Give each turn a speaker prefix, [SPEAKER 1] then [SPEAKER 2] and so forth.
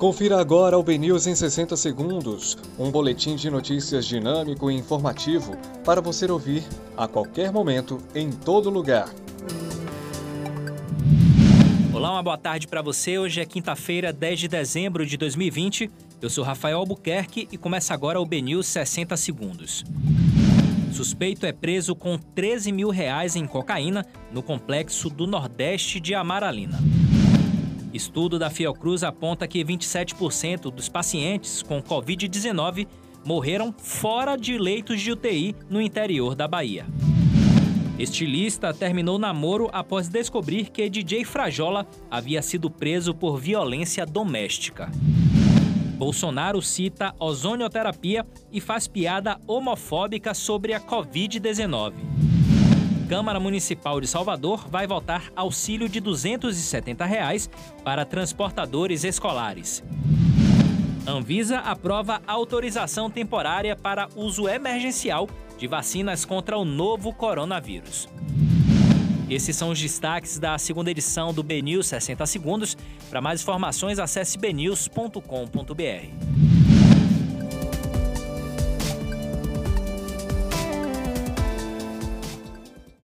[SPEAKER 1] Confira agora o BNews em 60 segundos, um boletim de notícias dinâmico e informativo para você ouvir a qualquer momento, em todo lugar.
[SPEAKER 2] Olá, uma boa tarde para você. Hoje é quinta-feira, 10 de dezembro de 2020. Eu sou Rafael Albuquerque e começa agora o BNews 60 segundos. Suspeito é preso com 13 mil reais em cocaína no complexo do Nordeste de Amaralina. Estudo da Fiocruz aponta que 27% dos pacientes com Covid-19 morreram fora de leitos de UTI no interior da Bahia. Estilista terminou namoro após descobrir que DJ Frajola havia sido preso por violência doméstica. Bolsonaro cita ozonioterapia e faz piada homofóbica sobre a Covid-19. Câmara Municipal de Salvador vai votar auxílio de 270 reais para transportadores escolares. Anvisa aprova autorização temporária para uso emergencial de vacinas contra o novo coronavírus. Esses são os destaques da segunda edição do BNews 60 Segundos. Para mais informações, acesse bnews.com.br.